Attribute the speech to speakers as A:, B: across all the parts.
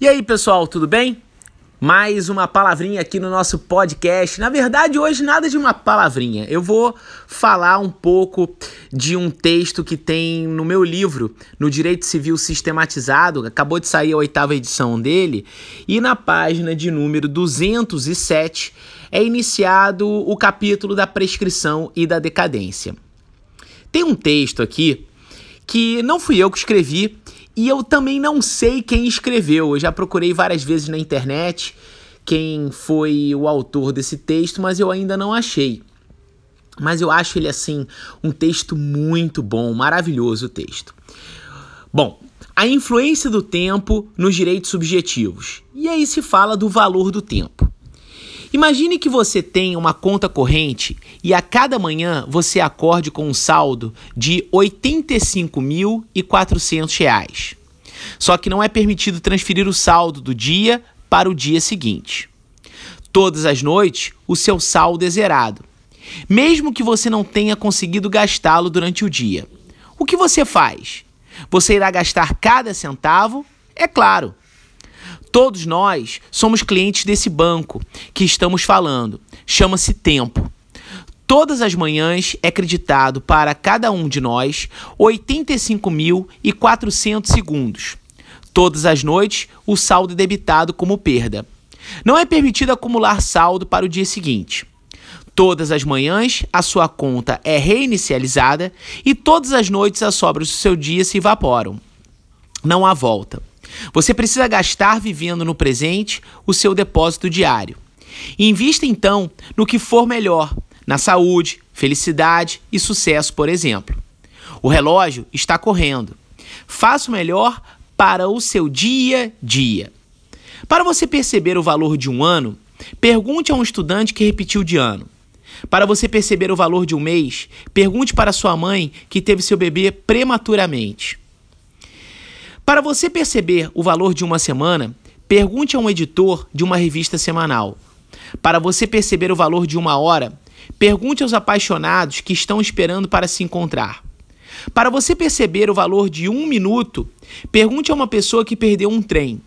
A: E aí, pessoal, tudo bem? Mais uma palavrinha aqui no nosso podcast. Na verdade, hoje nada de uma palavrinha. Eu vou falar um pouco de um texto que tem no meu livro, no Direito Civil Sistematizado. Acabou de sair a oitava edição dele. E na página de número 207 é iniciado o capítulo da prescrição e da decadência. Tem um texto aqui que não fui eu que escrevi e eu também não sei quem escreveu. Eu já procurei várias vezes na internet quem foi o autor desse texto, mas eu ainda não achei. Mas eu acho ele assim um texto muito bom, maravilhoso o texto. Bom, a influência do tempo nos direitos subjetivos. E aí se fala do valor do tempo. Imagine que você tem uma conta corrente e a cada manhã você acorde com um saldo de R$ 85.400. Só que não é permitido transferir o saldo do dia para o dia seguinte. Todas as noites, o seu saldo é zerado, mesmo que você não tenha conseguido gastá-lo durante o dia. O que você faz? Você irá gastar cada centavo? É claro. Todos nós somos clientes desse banco que estamos falando. Chama-se Tempo. Todas as manhãs é creditado para cada um de nós 85.400 segundos. Todas as noites, o saldo é debitado como perda. Não é permitido acumular saldo para o dia seguinte. Todas as manhãs, a sua conta é reinicializada e todas as noites as sobras do seu dia se evaporam. Não há volta. Você precisa gastar vivendo no presente o seu depósito diário. Invista então no que for melhor na saúde, felicidade e sucesso, por exemplo. O relógio está correndo. Faça o melhor para o seu dia a dia. Para você perceber o valor de um ano, pergunte a um estudante que repetiu de ano. Para você perceber o valor de um mês, pergunte para sua mãe que teve seu bebê prematuramente. Para você perceber o valor de uma semana, pergunte a um editor de uma revista semanal. Para você perceber o valor de uma hora, Pergunte aos apaixonados que estão esperando para se encontrar. Para você perceber o valor de um minuto, pergunte a uma pessoa que perdeu um trem.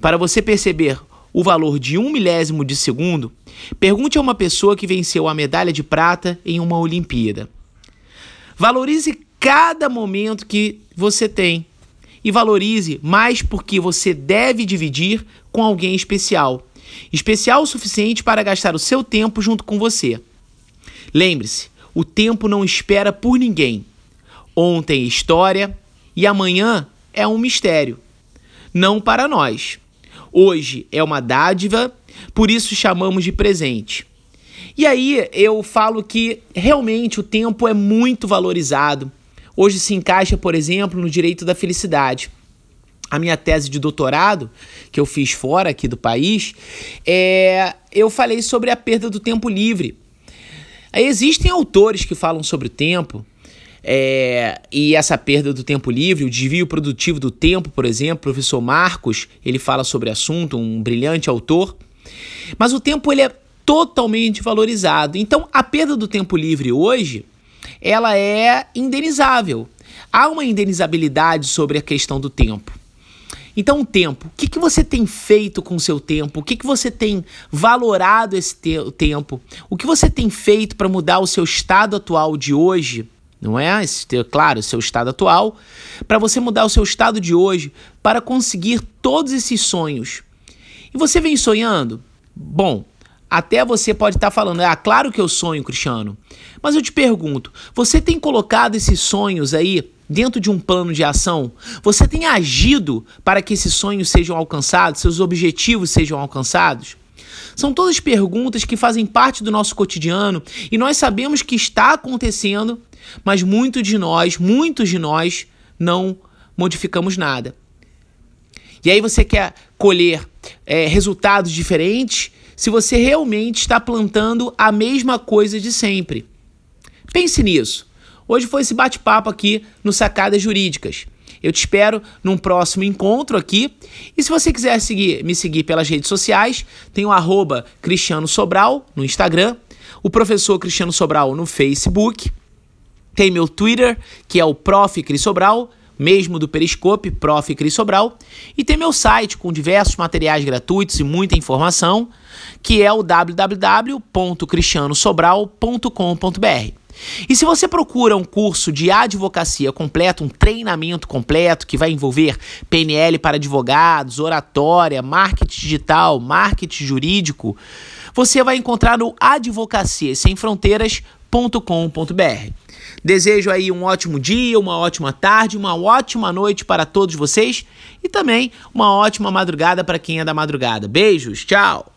A: Para você perceber o valor de um milésimo de segundo, pergunte a uma pessoa que venceu a medalha de prata em uma Olimpíada. Valorize cada momento que você tem e valorize mais porque você deve dividir com alguém especial especial o suficiente para gastar o seu tempo junto com você. Lembre-se, o tempo não espera por ninguém. Ontem é história e amanhã é um mistério. Não para nós. Hoje é uma dádiva, por isso chamamos de presente. E aí eu falo que realmente o tempo é muito valorizado. Hoje se encaixa, por exemplo, no direito da felicidade. A minha tese de doutorado, que eu fiz fora aqui do país, é, eu falei sobre a perda do tempo livre. Existem autores que falam sobre o tempo é, e essa perda do tempo livre, o desvio produtivo do tempo, por exemplo, o professor Marcos, ele fala sobre o assunto, um brilhante autor. Mas o tempo ele é totalmente valorizado. Então, a perda do tempo livre hoje, ela é indenizável. Há uma indenizabilidade sobre a questão do tempo. Então, o tempo. O que, que você tem feito com o seu tempo? O que, que você tem valorado esse te tempo? O que você tem feito para mudar o seu estado atual de hoje? Não é? Esse, claro, o seu estado atual. Para você mudar o seu estado de hoje, para conseguir todos esses sonhos. E você vem sonhando? Bom, até você pode estar tá falando, ah, claro que eu sonho, Cristiano. Mas eu te pergunto, você tem colocado esses sonhos aí dentro de um plano de ação? Você tem agido para que esses sonhos sejam alcançados, seus objetivos sejam alcançados? São todas perguntas que fazem parte do nosso cotidiano e nós sabemos que está acontecendo, mas muitos de nós, muitos de nós, não modificamos nada. E aí você quer colher é, resultados diferentes se você realmente está plantando a mesma coisa de sempre. Pense nisso. Hoje foi esse bate-papo aqui no Sacadas Jurídicas. Eu te espero num próximo encontro aqui. E se você quiser seguir, me seguir pelas redes sociais, tem o arroba Cristiano Sobral no Instagram, o professor Cristiano Sobral no Facebook, tem meu Twitter, que é o Prof. Cris Sobral, mesmo do Periscope, Prof. Cris Sobral, e tem meu site com diversos materiais gratuitos e muita informação, que é o www.cristianosobral.com.br. E se você procura um curso de advocacia completo, um treinamento completo que vai envolver PNL para advogados, oratória, marketing digital, marketing jurídico, você vai encontrar no advocaciasemfronteiras.com.br. Desejo aí um ótimo dia, uma ótima tarde, uma ótima noite para todos vocês e também uma ótima madrugada para quem é da madrugada. Beijos, tchau!